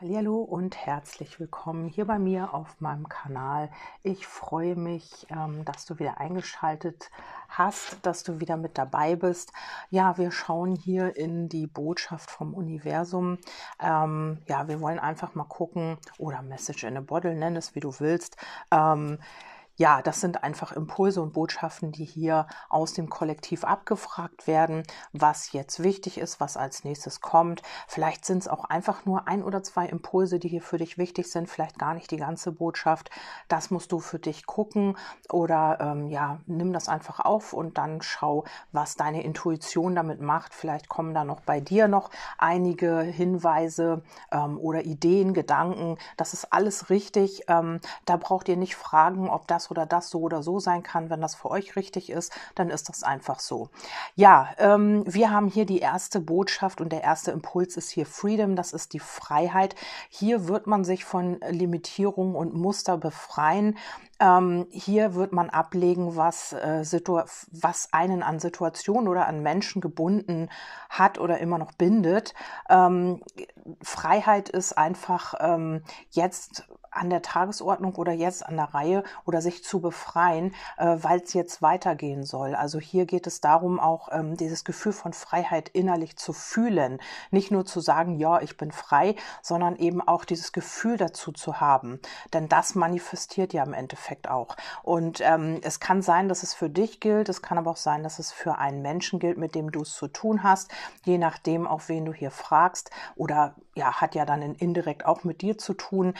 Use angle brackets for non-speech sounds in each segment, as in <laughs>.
Hallo und herzlich willkommen hier bei mir auf meinem Kanal. Ich freue mich, ähm, dass du wieder eingeschaltet hast, dass du wieder mit dabei bist. Ja, wir schauen hier in die Botschaft vom Universum. Ähm, ja, wir wollen einfach mal gucken oder Message in a Bottle, nenn es wie du willst. Ähm, ja, das sind einfach Impulse und Botschaften, die hier aus dem Kollektiv abgefragt werden, was jetzt wichtig ist, was als nächstes kommt. Vielleicht sind es auch einfach nur ein oder zwei Impulse, die hier für dich wichtig sind, vielleicht gar nicht die ganze Botschaft. Das musst du für dich gucken oder ähm, ja, nimm das einfach auf und dann schau, was deine Intuition damit macht. Vielleicht kommen da noch bei dir noch einige Hinweise ähm, oder Ideen, Gedanken. Das ist alles richtig. Ähm, da braucht ihr nicht fragen, ob das oder das so oder so sein kann. Wenn das für euch richtig ist, dann ist das einfach so. Ja, ähm, wir haben hier die erste Botschaft und der erste Impuls ist hier Freedom, das ist die Freiheit. Hier wird man sich von Limitierungen und Muster befreien. Ähm, hier wird man ablegen, was, äh, was einen an Situationen oder an Menschen gebunden hat oder immer noch bindet. Ähm, Freiheit ist einfach ähm, jetzt an der Tagesordnung oder jetzt an der Reihe oder sich zu befreien, äh, weil es jetzt weitergehen soll. Also hier geht es darum, auch ähm, dieses Gefühl von Freiheit innerlich zu fühlen. Nicht nur zu sagen, ja, ich bin frei, sondern eben auch dieses Gefühl dazu zu haben. Denn das manifestiert ja im Endeffekt auch. Und ähm, es kann sein, dass es für dich gilt, es kann aber auch sein, dass es für einen Menschen gilt, mit dem du es zu tun hast, je nachdem, auf wen du hier fragst oder ja, hat ja dann indirekt auch mit dir zu tun.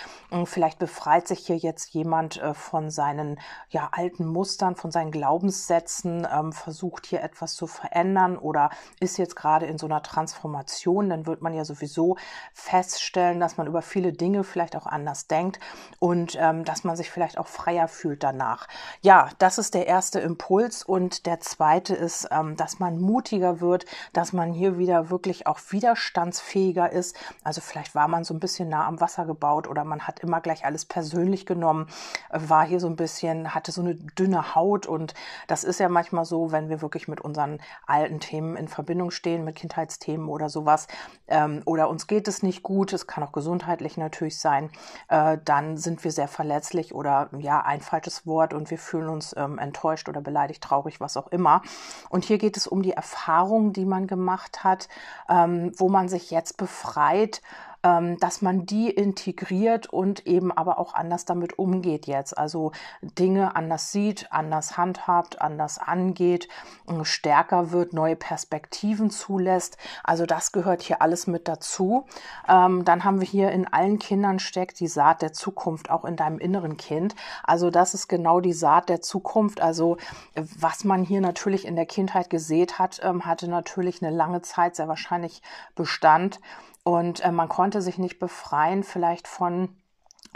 Vielleicht befreit sich hier jetzt jemand äh, von seinen ja, alten Mustern, von seinen Glaubenssätzen, ähm, versucht hier etwas zu verändern oder ist jetzt gerade in so einer Transformation. Dann wird man ja sowieso feststellen, dass man über viele Dinge vielleicht auch anders denkt und ähm, dass man sich vielleicht auch freier fühlt danach. Ja, das ist der erste Impuls und der zweite ist, ähm, dass man mutiger wird, dass man hier wieder wirklich auch widerstandsfähiger ist also vielleicht war man so ein bisschen nah am Wasser gebaut oder man hat immer gleich alles persönlich genommen, äh, war hier so ein bisschen, hatte so eine dünne Haut und das ist ja manchmal so, wenn wir wirklich mit unseren alten Themen in Verbindung stehen, mit Kindheitsthemen oder sowas, ähm, oder uns geht es nicht gut, es kann auch gesundheitlich natürlich sein, äh, dann sind wir sehr verletzlich oder ja, ein falsches Wort und wir fühlen uns ähm, enttäuscht oder beleidigt, traurig, was auch immer. Und hier geht es um die Erfahrung, die man gemacht hat, ähm, wo man sich jetzt befreit ähm, dass man die integriert und eben aber auch anders damit umgeht jetzt. Also Dinge anders sieht, anders handhabt, anders angeht, äh, stärker wird, neue Perspektiven zulässt. Also das gehört hier alles mit dazu. Ähm, dann haben wir hier in allen Kindern steckt die Saat der Zukunft, auch in deinem inneren Kind. Also das ist genau die Saat der Zukunft. Also was man hier natürlich in der Kindheit gesät hat, ähm, hatte natürlich eine lange Zeit sehr wahrscheinlich Bestand. Und äh, man konnte sich nicht befreien vielleicht von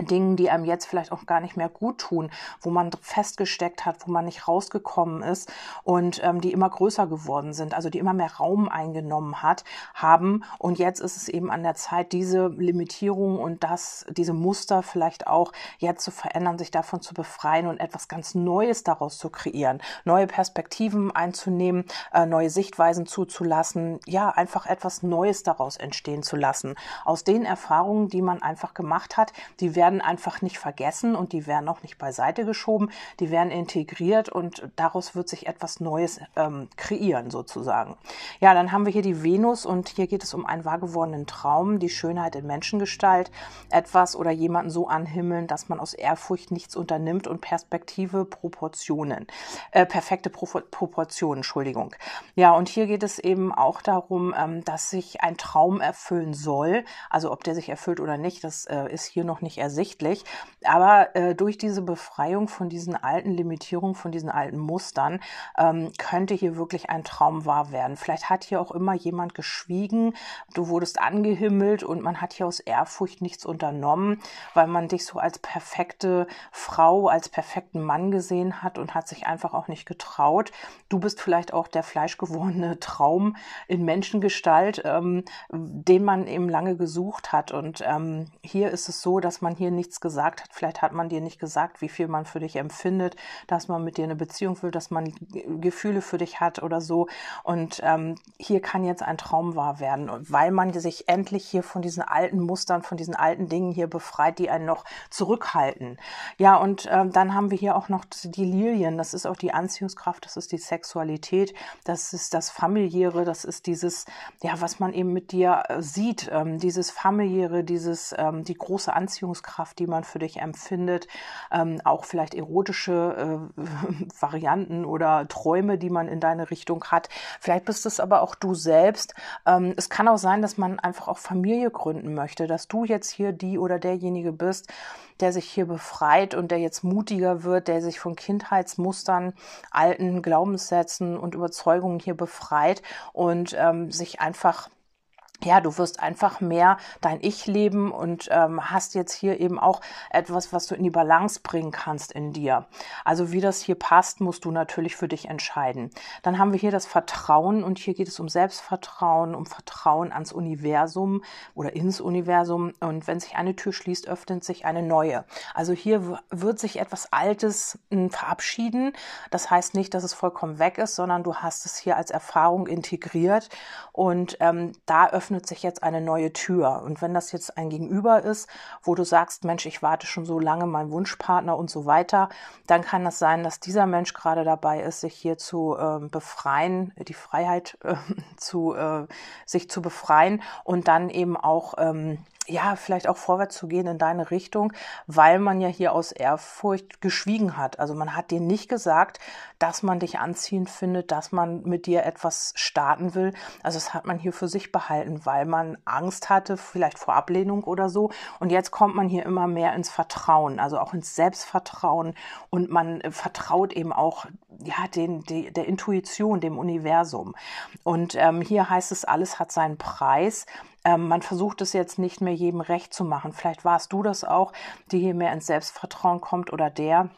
Dingen, die einem jetzt vielleicht auch gar nicht mehr gut tun, wo man festgesteckt hat, wo man nicht rausgekommen ist und ähm, die immer größer geworden sind, also die immer mehr Raum eingenommen hat, haben. Und jetzt ist es eben an der Zeit, diese Limitierung und das, diese Muster vielleicht auch jetzt zu verändern, sich davon zu befreien und etwas ganz Neues daraus zu kreieren, neue Perspektiven einzunehmen, äh, neue Sichtweisen zuzulassen, ja, einfach etwas Neues daraus entstehen zu lassen. Aus den Erfahrungen, die man einfach gemacht hat, die werden einfach nicht vergessen und die werden auch nicht beiseite geschoben, die werden integriert und daraus wird sich etwas Neues ähm, kreieren sozusagen. Ja, dann haben wir hier die Venus und hier geht es um einen wahrgewordenen Traum, die Schönheit in Menschengestalt, etwas oder jemanden so anhimmeln, dass man aus Ehrfurcht nichts unternimmt und Perspektive, Proportionen, äh, perfekte Pro Proportionen, Entschuldigung. Ja, und hier geht es eben auch darum, ähm, dass sich ein Traum erfüllen soll. Also ob der sich erfüllt oder nicht, das äh, ist hier noch nicht ersichtlich ersichtlich. Aber äh, durch diese Befreiung von diesen alten Limitierungen, von diesen alten Mustern, ähm, könnte hier wirklich ein Traum wahr werden. Vielleicht hat hier auch immer jemand geschwiegen, du wurdest angehimmelt und man hat hier aus Ehrfurcht nichts unternommen, weil man dich so als perfekte Frau, als perfekten Mann gesehen hat und hat sich einfach auch nicht getraut. Du bist vielleicht auch der fleischgewordene <laughs> Traum in Menschengestalt, ähm, den man eben lange gesucht hat. Und ähm, hier ist es so, dass man hier hier nichts gesagt hat. Vielleicht hat man dir nicht gesagt, wie viel man für dich empfindet, dass man mit dir eine Beziehung will, dass man Gefühle für dich hat oder so. Und ähm, hier kann jetzt ein Traum wahr werden, weil man sich endlich hier von diesen alten Mustern, von diesen alten Dingen hier befreit, die einen noch zurückhalten. Ja, und ähm, dann haben wir hier auch noch die Lilien. Das ist auch die Anziehungskraft, das ist die Sexualität, das ist das familiäre, das ist dieses, ja, was man eben mit dir äh, sieht, ähm, dieses familiäre, dieses, ähm, die große Anziehungskraft, die man für dich empfindet, ähm, auch vielleicht erotische äh, <laughs> Varianten oder Träume, die man in deine Richtung hat. Vielleicht bist es aber auch du selbst. Ähm, es kann auch sein, dass man einfach auch Familie gründen möchte, dass du jetzt hier die oder derjenige bist, der sich hier befreit und der jetzt mutiger wird, der sich von Kindheitsmustern, alten Glaubenssätzen und Überzeugungen hier befreit und ähm, sich einfach ja, du wirst einfach mehr dein Ich leben und ähm, hast jetzt hier eben auch etwas, was du in die Balance bringen kannst in dir. Also wie das hier passt, musst du natürlich für dich entscheiden. Dann haben wir hier das Vertrauen und hier geht es um Selbstvertrauen, um Vertrauen ans Universum oder ins Universum. Und wenn sich eine Tür schließt, öffnet sich eine neue. Also hier wird sich etwas Altes hm, verabschieden. Das heißt nicht, dass es vollkommen weg ist, sondern du hast es hier als Erfahrung integriert und ähm, da öffnet öffnet sich jetzt eine neue Tür. Und wenn das jetzt ein Gegenüber ist, wo du sagst, Mensch, ich warte schon so lange, mein Wunschpartner und so weiter, dann kann das sein, dass dieser Mensch gerade dabei ist, sich hier zu äh, befreien, die Freiheit äh, <laughs> zu äh, sich zu befreien und dann eben auch ähm, ja, vielleicht auch vorwärts zu gehen in deine Richtung, weil man ja hier aus Ehrfurcht geschwiegen hat. Also man hat dir nicht gesagt, dass man dich anziehend findet, dass man mit dir etwas starten will. Also das hat man hier für sich behalten, weil man Angst hatte, vielleicht vor Ablehnung oder so. Und jetzt kommt man hier immer mehr ins Vertrauen, also auch ins Selbstvertrauen und man vertraut eben auch ja, den, die, der Intuition, dem Universum. Und ähm, hier heißt es, alles hat seinen Preis. Ähm, man versucht es jetzt nicht mehr jedem recht zu machen. Vielleicht warst du das auch, die hier mehr ins Selbstvertrauen kommt oder der,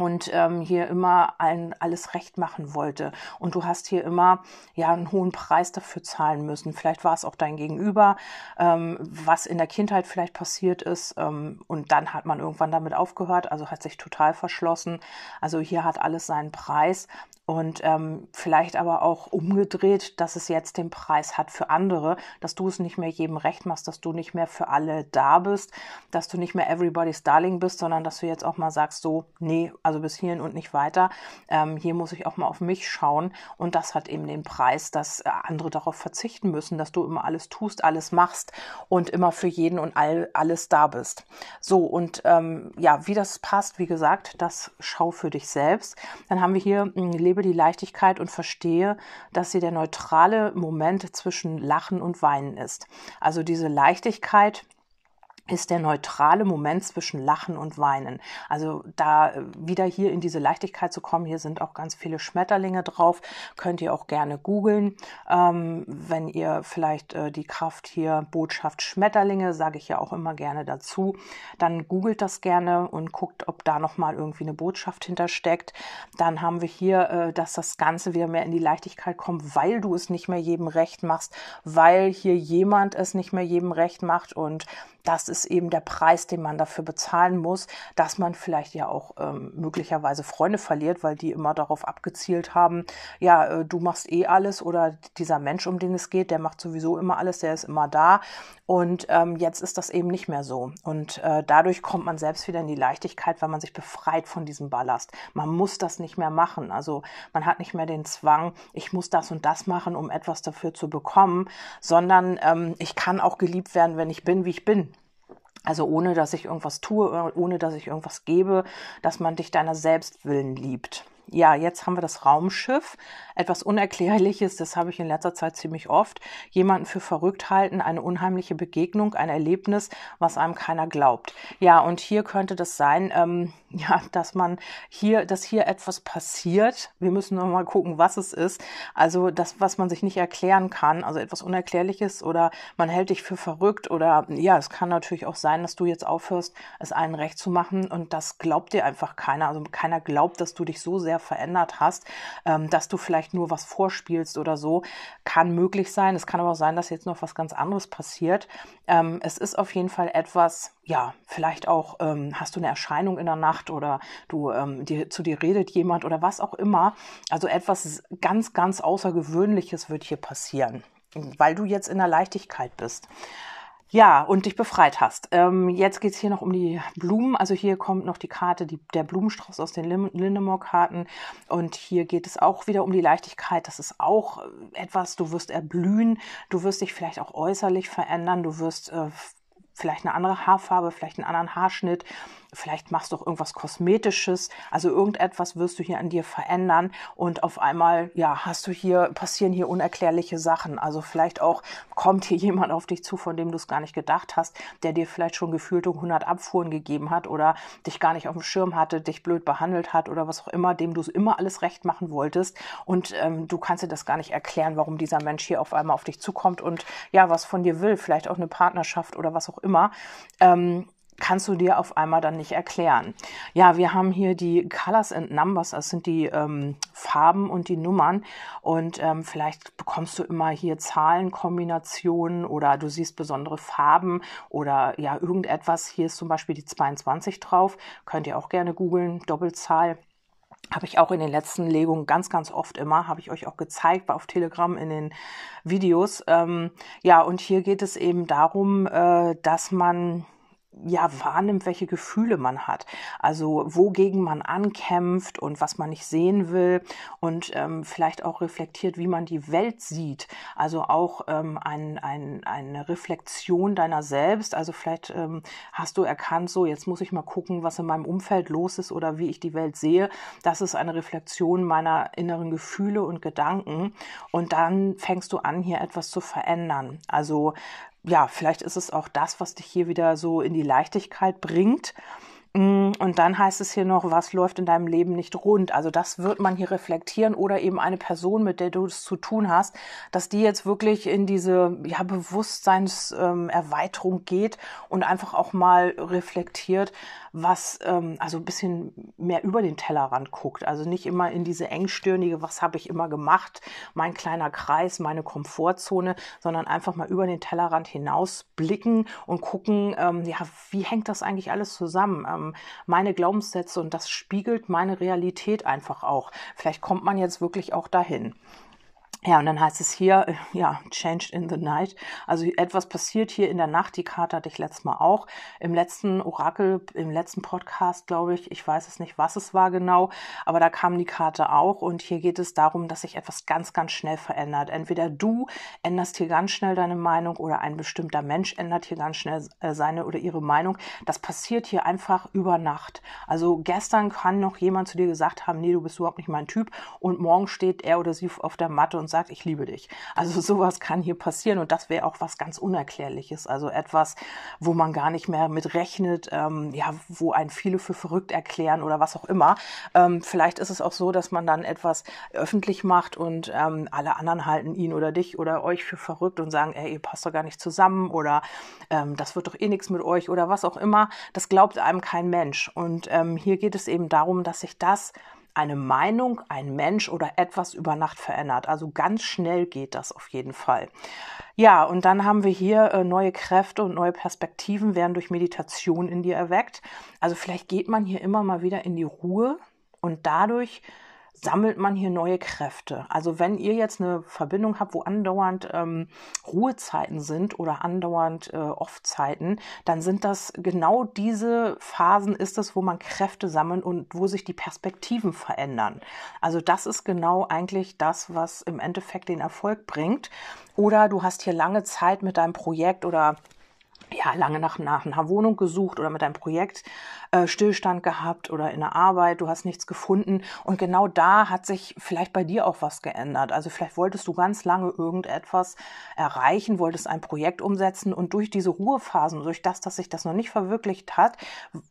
und ähm, hier immer allen alles recht machen wollte. Und du hast hier immer ja einen hohen Preis dafür zahlen müssen. Vielleicht war es auch dein Gegenüber, ähm, was in der Kindheit vielleicht passiert ist. Ähm, und dann hat man irgendwann damit aufgehört, also hat sich total verschlossen. Also hier hat alles seinen Preis und ähm, vielleicht aber auch umgedreht, dass es jetzt den Preis hat für andere, dass du es nicht mehr jedem recht machst, dass du nicht mehr für alle da bist, dass du nicht mehr everybody's darling bist, sondern dass du jetzt auch mal sagst, so, nee, also bis hierhin und nicht weiter. Ähm, hier muss ich auch mal auf mich schauen und das hat eben den Preis, dass äh, andere darauf verzichten müssen, dass du immer alles tust, alles machst und immer für jeden und all, alles da bist. So und ähm, ja, wie das passt, wie gesagt, das schau für dich selbst. Dann haben wir hier Leben lebe die Leichtigkeit und verstehe, dass sie der neutrale Moment zwischen Lachen und Weinen ist. Also diese Leichtigkeit, ist der neutrale Moment zwischen Lachen und Weinen. Also da äh, wieder hier in diese Leichtigkeit zu kommen, hier sind auch ganz viele Schmetterlinge drauf, könnt ihr auch gerne googeln. Ähm, wenn ihr vielleicht äh, die Kraft hier Botschaft Schmetterlinge, sage ich ja auch immer gerne dazu, dann googelt das gerne und guckt, ob da nochmal irgendwie eine Botschaft hintersteckt. Dann haben wir hier, äh, dass das Ganze wieder mehr in die Leichtigkeit kommt, weil du es nicht mehr jedem recht machst, weil hier jemand es nicht mehr jedem recht macht und das ist eben der Preis, den man dafür bezahlen muss, dass man vielleicht ja auch ähm, möglicherweise Freunde verliert, weil die immer darauf abgezielt haben, ja, äh, du machst eh alles oder dieser Mensch, um den es geht, der macht sowieso immer alles, der ist immer da. Und ähm, jetzt ist das eben nicht mehr so. Und äh, dadurch kommt man selbst wieder in die Leichtigkeit, weil man sich befreit von diesem Ballast. Man muss das nicht mehr machen. Also man hat nicht mehr den Zwang, ich muss das und das machen, um etwas dafür zu bekommen, sondern ähm, ich kann auch geliebt werden, wenn ich bin, wie ich bin. Also ohne dass ich irgendwas tue, ohne dass ich irgendwas gebe, dass man dich deiner Selbstwillen liebt. Ja, jetzt haben wir das Raumschiff. Etwas Unerklärliches, das habe ich in letzter Zeit ziemlich oft. Jemanden für verrückt halten, eine unheimliche Begegnung, ein Erlebnis, was einem keiner glaubt. Ja, und hier könnte das sein, ähm, <laughs> ja, dass man hier, dass hier etwas passiert. Wir müssen noch mal gucken, was es ist. Also das, was man sich nicht erklären kann, also etwas Unerklärliches oder man hält dich für verrückt oder ja, es kann natürlich auch sein, dass du jetzt aufhörst, es allen recht zu machen und das glaubt dir einfach keiner. Also keiner glaubt, dass du dich so sehr verändert hast, ähm, dass du vielleicht nur was vorspielst oder so, kann möglich sein. Es kann aber auch sein, dass jetzt noch was ganz anderes passiert. Ähm, es ist auf jeden Fall etwas, ja, vielleicht auch ähm, hast du eine Erscheinung in der Nacht oder du ähm, dir, zu dir redet jemand oder was auch immer. Also etwas ganz, ganz Außergewöhnliches wird hier passieren, weil du jetzt in der Leichtigkeit bist. Ja, und dich befreit hast. Ähm, jetzt geht's hier noch um die Blumen. Also hier kommt noch die Karte, die, der Blumenstrauß aus den Lindemore-Karten. Und hier geht es auch wieder um die Leichtigkeit. Das ist auch etwas, du wirst erblühen, du wirst dich vielleicht auch äußerlich verändern, du wirst äh, vielleicht eine andere Haarfarbe, vielleicht einen anderen Haarschnitt vielleicht machst du auch irgendwas Kosmetisches, also irgendetwas wirst du hier an dir verändern und auf einmal, ja, hast du hier, passieren hier unerklärliche Sachen. Also vielleicht auch kommt hier <laughs> jemand auf dich zu, von dem du es gar nicht gedacht hast, der dir vielleicht schon gefühlte 100 Abfuhren gegeben hat oder dich gar nicht auf dem Schirm hatte, dich blöd behandelt hat oder was auch immer, dem du immer alles recht machen wolltest und ähm, du kannst dir das gar nicht erklären, warum dieser Mensch hier auf einmal auf dich zukommt und ja, was von dir will, vielleicht auch eine Partnerschaft oder was auch immer. Ähm, kannst du dir auf einmal dann nicht erklären. Ja, wir haben hier die Colors and Numbers, das sind die ähm, Farben und die Nummern und ähm, vielleicht bekommst du immer hier Zahlenkombinationen oder du siehst besondere Farben oder ja irgendetwas. Hier ist zum Beispiel die 22 drauf, könnt ihr auch gerne googeln, Doppelzahl habe ich auch in den letzten Legungen ganz, ganz oft immer, habe ich euch auch gezeigt, auf Telegram in den Videos. Ähm, ja, und hier geht es eben darum, äh, dass man ja wahrnimmt, welche Gefühle man hat. Also wogegen man ankämpft und was man nicht sehen will und ähm, vielleicht auch reflektiert, wie man die Welt sieht. Also auch ähm, ein, ein, eine Reflexion deiner selbst. Also vielleicht ähm, hast du erkannt, so jetzt muss ich mal gucken, was in meinem Umfeld los ist oder wie ich die Welt sehe. Das ist eine Reflexion meiner inneren Gefühle und Gedanken. Und dann fängst du an, hier etwas zu verändern. Also ja, vielleicht ist es auch das, was dich hier wieder so in die Leichtigkeit bringt. Mm, und dann heißt es hier noch, was läuft in deinem Leben nicht rund. Also das wird man hier reflektieren oder eben eine Person, mit der du es zu tun hast, dass die jetzt wirklich in diese ja, Bewusstseinserweiterung geht und einfach auch mal reflektiert, was ähm, also ein bisschen mehr über den Tellerrand guckt. Also nicht immer in diese engstirnige, was habe ich immer gemacht, mein kleiner Kreis, meine Komfortzone, sondern einfach mal über den Tellerrand hinaus blicken und gucken, ähm, ja, wie hängt das eigentlich alles zusammen? Ähm, meine Glaubenssätze und das spiegelt meine Realität einfach auch. Vielleicht kommt man jetzt wirklich auch dahin. Ja, und dann heißt es hier, äh, ja, changed in the night. Also etwas passiert hier in der Nacht. Die Karte hatte ich letztes Mal auch. Im letzten Orakel, im letzten Podcast, glaube ich, ich weiß es nicht, was es war genau, aber da kam die Karte auch. Und hier geht es darum, dass sich etwas ganz, ganz schnell verändert. Entweder du änderst hier ganz schnell deine Meinung oder ein bestimmter Mensch ändert hier ganz schnell äh, seine oder ihre Meinung. Das passiert hier einfach über Nacht. Also gestern kann noch jemand zu dir gesagt haben, nee, du bist überhaupt nicht mein Typ. Und morgen steht er oder sie auf der Matte und sagt, ich liebe dich. Also <laughs> sowas kann hier passieren und das wäre auch was ganz Unerklärliches. Also etwas, wo man gar nicht mehr mit rechnet, ähm, ja, wo ein viele für verrückt erklären oder was auch immer. Ähm, vielleicht ist es auch so, dass man dann etwas öffentlich macht und ähm, alle anderen halten ihn oder dich oder euch für verrückt und sagen, ey, ihr passt doch gar nicht zusammen oder ähm, das wird doch eh nichts mit euch oder was auch immer. Das glaubt einem kein Mensch. Und ähm, hier geht es eben darum, dass sich das eine Meinung, ein Mensch oder etwas über Nacht verändert. Also ganz schnell geht das auf jeden Fall. Ja, und dann haben wir hier äh, neue Kräfte und neue Perspektiven werden durch Meditation in dir erweckt. Also vielleicht geht man hier immer mal wieder in die Ruhe und dadurch sammelt man hier neue Kräfte. Also wenn ihr jetzt eine Verbindung habt, wo andauernd ähm, Ruhezeiten sind oder andauernd äh, Off-Zeiten, dann sind das genau diese Phasen ist es, wo man Kräfte sammelt und wo sich die Perspektiven verändern. Also das ist genau eigentlich das, was im Endeffekt den Erfolg bringt. Oder du hast hier lange Zeit mit deinem Projekt oder ja, lange nach, nach einer Wohnung gesucht oder mit einem Projekt äh, Stillstand gehabt oder in der Arbeit, du hast nichts gefunden. Und genau da hat sich vielleicht bei dir auch was geändert. Also vielleicht wolltest du ganz lange irgendetwas erreichen, wolltest ein Projekt umsetzen und durch diese Ruhephasen, durch das, dass sich das noch nicht verwirklicht hat,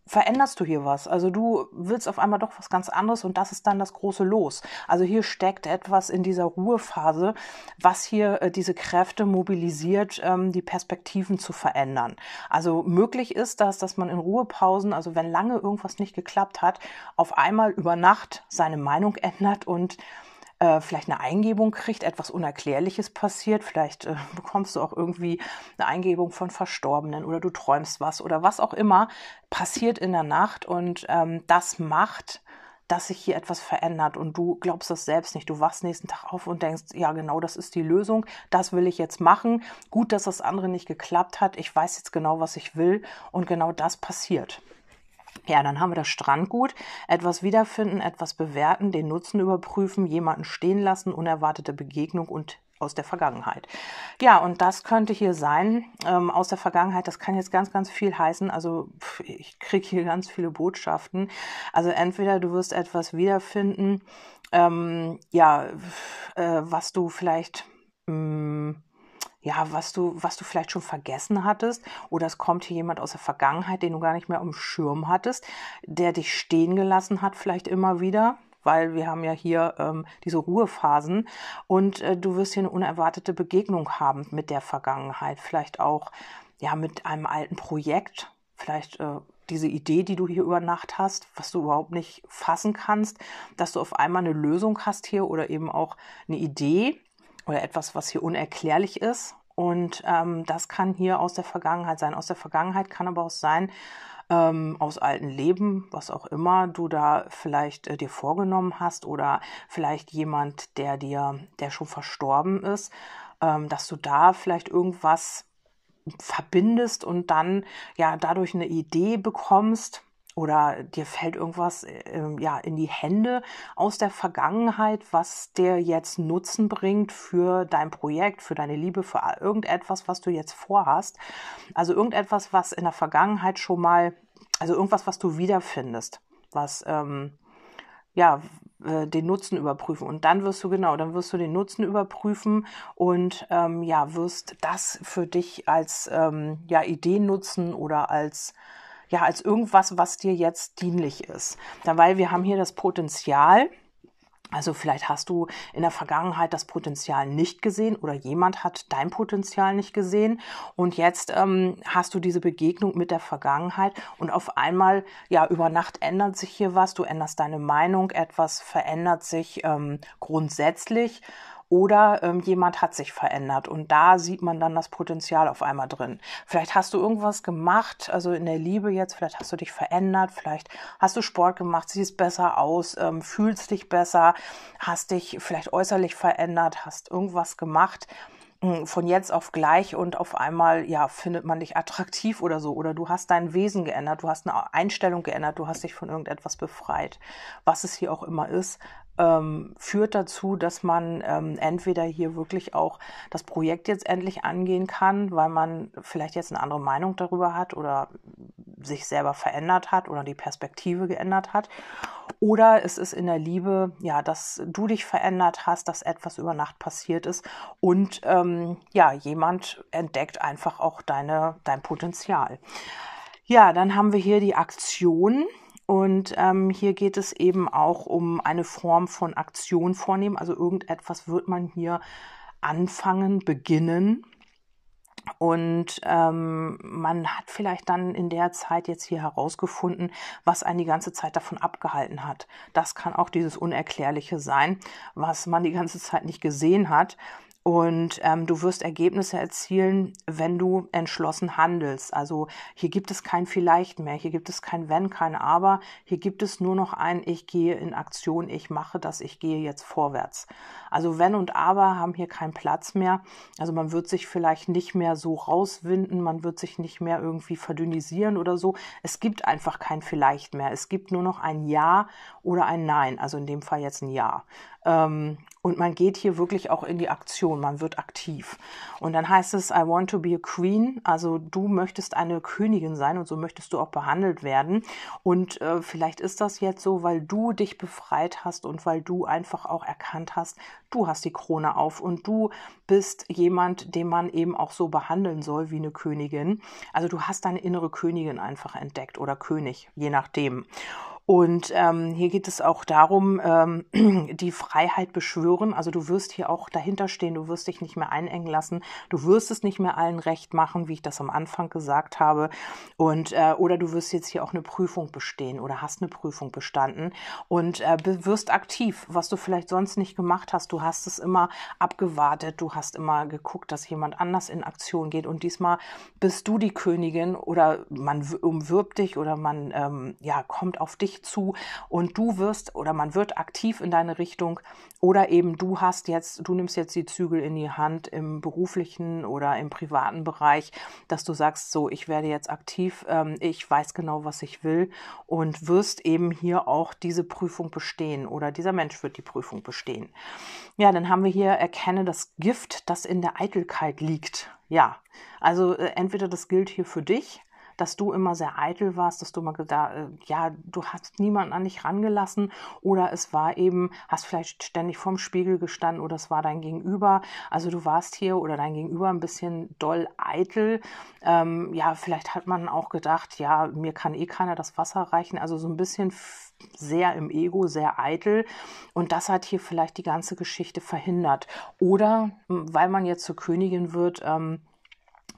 veränderst du hier was. Also du willst auf einmal doch was ganz anderes und das ist dann das große Los. Also hier steckt etwas in dieser Ruhephase, was hier äh, diese Kräfte mobilisiert, ähm, die Perspektiven zu verändern. Also möglich ist das, dass man in Ruhepausen, also wenn lange irgendwas nicht geklappt hat, auf einmal über Nacht seine Meinung ändert und äh, vielleicht eine Eingebung kriegt, etwas Unerklärliches passiert, vielleicht äh, <laughs> bekommst du auch irgendwie eine Eingebung von Verstorbenen oder du träumst was oder was auch immer passiert in der Nacht. Und ähm, das macht dass sich hier etwas verändert und du glaubst das selbst nicht. Du wachst nächsten Tag auf und denkst, ja genau, das ist die Lösung, das will ich jetzt machen. Gut, dass das andere nicht geklappt hat. Ich weiß jetzt genau, was ich will und genau das passiert. Ja, dann haben wir das Strandgut. Etwas wiederfinden, etwas bewerten, den Nutzen überprüfen, jemanden stehen lassen, unerwartete Begegnung und aus der Vergangenheit. Ja, und das könnte hier sein ähm, aus der Vergangenheit. Das kann jetzt ganz, ganz viel heißen. Also pff, ich kriege hier ganz viele Botschaften. Also entweder du wirst etwas wiederfinden, ähm, ja, äh, was du vielleicht mh, mm, ja, was du, was du vielleicht schon vergessen hattest, oder es kommt hier jemand aus der Vergangenheit, den du gar nicht mehr im Schirm hattest, der dich stehen gelassen hat, vielleicht immer wieder, weil wir haben ja hier ähm, diese Ruhephasen. Und äh, du wirst hier eine unerwartete Begegnung haben mit der Vergangenheit, vielleicht auch ja mit einem alten Projekt, vielleicht äh, diese Idee, die du hier über Nacht hast, was du überhaupt nicht fassen kannst, dass du auf einmal eine Lösung hast hier oder eben auch eine Idee oder etwas, was hier unerklärlich ist. Und ähm, das kann hier aus der Vergangenheit sein. Aus der Vergangenheit kann aber auch sein, ähm, aus alten Leben, was auch immer du da vielleicht äh, dir vorgenommen hast oder vielleicht jemand, der dir, der schon verstorben ist, ähm, dass du da vielleicht irgendwas verbindest und dann ja dadurch eine Idee bekommst, oder dir fällt irgendwas äh, ja in die Hände aus der Vergangenheit, was dir jetzt Nutzen bringt für dein Projekt, für deine Liebe, für irgendetwas, was du jetzt vorhast. Also irgendetwas, was in der Vergangenheit schon mal, also irgendwas, was du wiederfindest, was ähm, ja äh, den Nutzen überprüfen und dann wirst du genau, dann wirst du den Nutzen überprüfen und ähm, ja wirst das für dich als ähm, ja Idee nutzen oder als ja, als irgendwas, was dir jetzt dienlich ist. Dabei, wir haben hier das Potenzial, also vielleicht hast du in der Vergangenheit das Potenzial nicht gesehen oder jemand hat dein Potenzial nicht gesehen. Und jetzt ähm, hast du diese Begegnung mit der Vergangenheit und auf einmal, ja, über Nacht ändert sich hier was, du änderst deine Meinung, etwas verändert sich ähm, grundsätzlich oder ähm, jemand hat sich verändert und da sieht man dann das Potenzial auf einmal drin. Vielleicht hast du irgendwas gemacht, also in der Liebe jetzt, vielleicht hast du dich verändert, vielleicht hast du Sport gemacht, siehst besser aus, ähm, fühlst dich besser, hast dich vielleicht äußerlich verändert, hast irgendwas gemacht von jetzt auf gleich und auf einmal, ja, findet man dich attraktiv oder so. Oder du hast dein Wesen geändert, du hast eine Einstellung geändert, du hast dich von irgendetwas befreit. Was es hier auch immer ist, ähm, führt dazu, dass man ähm, entweder hier wirklich auch das Projekt jetzt endlich angehen kann, weil man vielleicht jetzt eine andere Meinung darüber hat oder sich selber verändert hat oder die Perspektive geändert hat. Oder es ist in der Liebe, ja, dass du dich verändert hast, dass etwas über Nacht passiert ist und ähm, ja, jemand entdeckt einfach auch deine, dein Potenzial. Ja, dann haben wir hier die Aktion. Und ähm, hier geht es eben auch um eine Form von Aktion vornehmen. Also irgendetwas wird man hier anfangen, beginnen. Und ähm, man hat vielleicht dann in der Zeit jetzt hier herausgefunden, was einen die ganze Zeit davon abgehalten hat. Das kann auch dieses Unerklärliche sein, was man die ganze Zeit nicht gesehen hat. Und ähm, du wirst Ergebnisse erzielen, wenn du entschlossen handelst. Also hier gibt es kein Vielleicht mehr, hier gibt es kein Wenn, kein Aber, hier gibt es nur noch ein Ich gehe in Aktion, ich mache das, ich gehe jetzt vorwärts. Also Wenn und Aber haben hier keinen Platz mehr. Also man wird sich vielleicht nicht mehr so rauswinden, man wird sich nicht mehr irgendwie verdünnisieren oder so. Es gibt einfach kein Vielleicht mehr. Es gibt nur noch ein Ja oder ein Nein. Also in dem Fall jetzt ein Ja. Ähm, und man geht hier wirklich auch in die Aktion, man wird aktiv. Und dann heißt es, I want to be a queen, also du möchtest eine Königin sein und so möchtest du auch behandelt werden. Und äh, vielleicht ist das jetzt so, weil du dich befreit hast und weil du einfach auch erkannt hast, du hast die Krone auf und du bist jemand, den man eben auch so behandeln soll wie eine Königin. Also du hast deine innere Königin einfach entdeckt oder König, je nachdem. Und ähm, hier geht es auch darum, ähm, <clears throat> die Freiheit beschwören. Also du wirst hier auch dahinter stehen, du wirst dich nicht mehr einengen lassen, du wirst es nicht mehr allen recht machen, wie ich das am Anfang gesagt habe. Und äh, oder du wirst jetzt hier auch eine Prüfung bestehen oder hast eine Prüfung bestanden und äh, wirst aktiv, was du vielleicht sonst nicht gemacht hast. Du hast es immer abgewartet, du hast immer geguckt, dass jemand anders in Aktion geht und diesmal bist du die Königin oder man umwirbt dich oder man ähm, ja kommt auf dich zu und du wirst oder man wird aktiv in deine Richtung oder eben du hast jetzt, du nimmst jetzt die Zügel in die Hand im beruflichen oder im privaten Bereich, dass du sagst, so, ich werde jetzt aktiv, ähm, ich weiß genau, was ich will und wirst eben hier auch diese Prüfung bestehen oder dieser Mensch wird die Prüfung bestehen. Ja, dann haben wir hier erkenne das Gift, das in der Eitelkeit liegt. Ja, also äh, entweder das gilt hier für dich dass du immer sehr eitel warst, dass du immer da, äh, ja, du hast niemanden an dich rangelassen oder es war eben, hast vielleicht ständig vorm Spiegel gestanden oder es war dein Gegenüber. Also du warst hier oder dein Gegenüber ein bisschen doll eitel. Ähm, ja, vielleicht hat man auch gedacht, ja, mir kann eh keiner das Wasser reichen. Also so ein bisschen sehr im Ego, sehr eitel. Und das hat hier vielleicht die ganze Geschichte verhindert. Oder weil man jetzt zur Königin wird, ähm,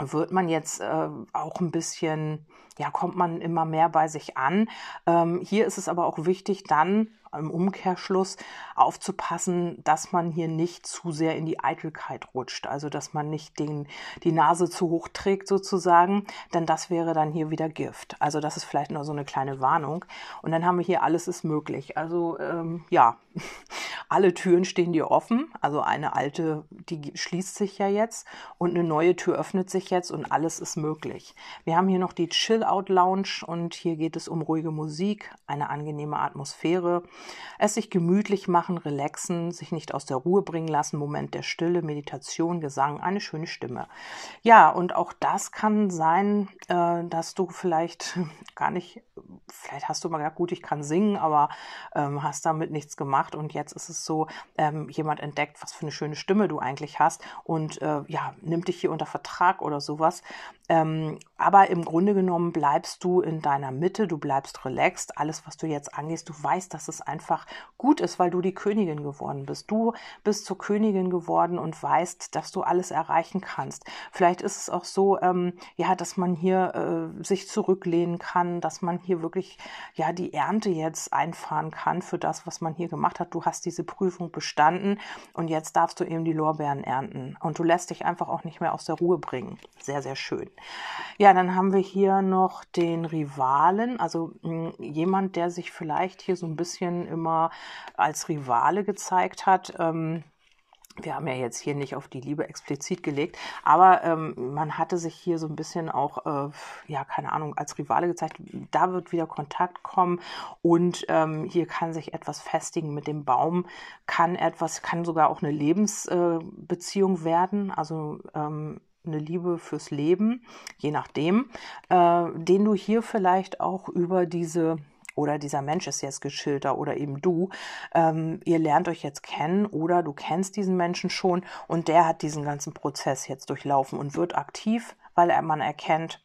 wird man jetzt äh, auch ein bisschen, ja, kommt man immer mehr bei sich an. Ähm, hier ist es aber auch wichtig, dann im Umkehrschluss aufzupassen, dass man hier nicht zu sehr in die Eitelkeit rutscht, also dass man nicht den, die Nase zu hoch trägt sozusagen, denn das wäre dann hier wieder Gift. Also das ist vielleicht nur so eine kleine Warnung. Und dann haben wir hier alles ist möglich. Also ähm, ja, <laughs> alle Türen stehen dir offen. Also eine alte, die schließt sich ja jetzt und eine neue Tür öffnet sich jetzt und alles ist möglich. Wir haben hier noch die Chill-Out Lounge und hier geht es um ruhige Musik, eine angenehme Atmosphäre, es sich gemütlich machen, relaxen, sich nicht aus der Ruhe bringen lassen, Moment der Stille, Meditation, Gesang, eine schöne Stimme. Ja, und auch das kann sein, äh, dass du vielleicht <laughs> gar nicht, vielleicht hast du mal gesagt, gut, ich kann singen, aber ähm, hast damit nichts gemacht und jetzt ist es so, ähm, jemand entdeckt, was für eine schöne Stimme du eigentlich hast und äh, ja, nimmt dich hier unter Vertrag oder sowas. Ähm, aber im Grunde genommen bleibst du in deiner Mitte, du bleibst relaxed. Alles, was du jetzt angehst, du weißt, dass es einfach gut ist, weil du die Königin geworden bist. Du bist zur Königin geworden und weißt, dass du alles erreichen kannst. Vielleicht ist es auch so, ähm, ja, dass man hier äh, sich zurücklehnen kann, dass man hier wirklich ja die Ernte jetzt einfahren kann für das, was man hier gemacht hat. Du hast diese Prüfung bestanden und jetzt darfst du eben die Lorbeeren ernten und du lässt dich einfach auch nicht mehr aus der Ruhe bringen. Sehr, sehr schön. Ja, dann haben wir hier noch den Rivalen, also mh, hm, jemand, der sich vielleicht hier so ein bisschen immer als Rivale gezeigt hat. Ähm, wir haben ja jetzt hier nicht auf die Liebe explizit gelegt, aber ähm, man hatte sich hier so ein bisschen auch, äh, ja, keine Ahnung, als Rivale gezeigt. Da wird wieder Kontakt kommen und ähm, hier kann sich etwas festigen mit dem Baum, kann etwas, kann sogar auch eine Lebensbeziehung äh, werden, also ähm, eine Liebe fürs Leben, je nachdem, äh, den du hier vielleicht auch über diese oder dieser Mensch ist jetzt geschilter oder eben du, ähm, ihr lernt euch jetzt kennen oder du kennst diesen Menschen schon und der hat diesen ganzen Prozess jetzt durchlaufen und wird aktiv, weil er man erkennt,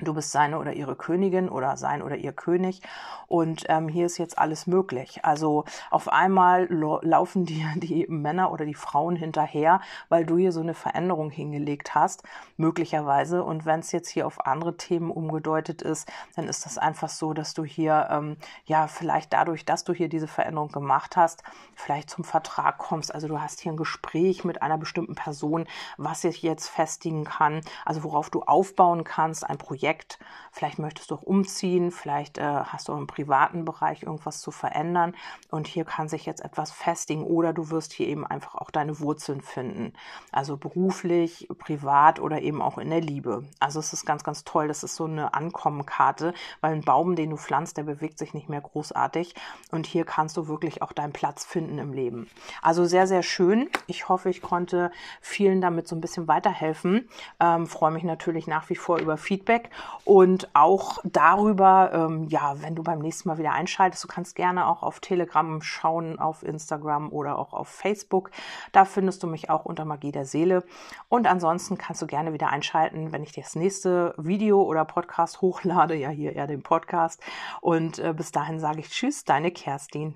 Du bist seine oder ihre Königin oder sein oder ihr König und ähm, hier ist jetzt alles möglich. Also auf einmal laufen <laughs> dir die Männer oder die Frauen hinterher, weil du hier so eine Veränderung hingelegt hast, möglicherweise. Und wenn es jetzt hier auf andere Themen umgedeutet ist, dann ist das einfach so, dass du hier ähm, ja vielleicht dadurch, dass du hier diese Veränderung gemacht hast, vielleicht zum Vertrag kommst. Also du hast hier ein Gespräch mit einer bestimmten Person, was sich jetzt festigen kann, also worauf du aufbauen kannst, ein Projekt Projekt. Vielleicht möchtest du auch umziehen, vielleicht äh, hast du im privaten Bereich irgendwas zu verändern und hier kann sich jetzt etwas festigen oder du wirst hier eben einfach auch deine Wurzeln finden. Also beruflich, privat oder eben auch in der Liebe. Also es ist ganz, ganz toll. Das ist so eine Ankommenkarte, weil ein Baum, den du pflanzt, der bewegt sich nicht mehr großartig und hier kannst du wirklich auch deinen Platz finden im Leben. Also sehr, sehr schön. Ich hoffe, ich konnte vielen damit so ein bisschen weiterhelfen. Ähm, freue mich natürlich nach wie vor über Feedback und auch darüber, ähm, ja, wenn du beim nächsten Mal wieder einschaltest, du kannst gerne auch auf Telegram schauen, auf Instagram oder auch auf Facebook. Da findest du mich auch unter Magie der Seele. Und ansonsten kannst du gerne wieder einschalten, wenn ich das nächste Video oder Podcast hochlade. Ja, hier eher den Podcast. Und äh, bis dahin sage ich Tschüss, deine Kerstin.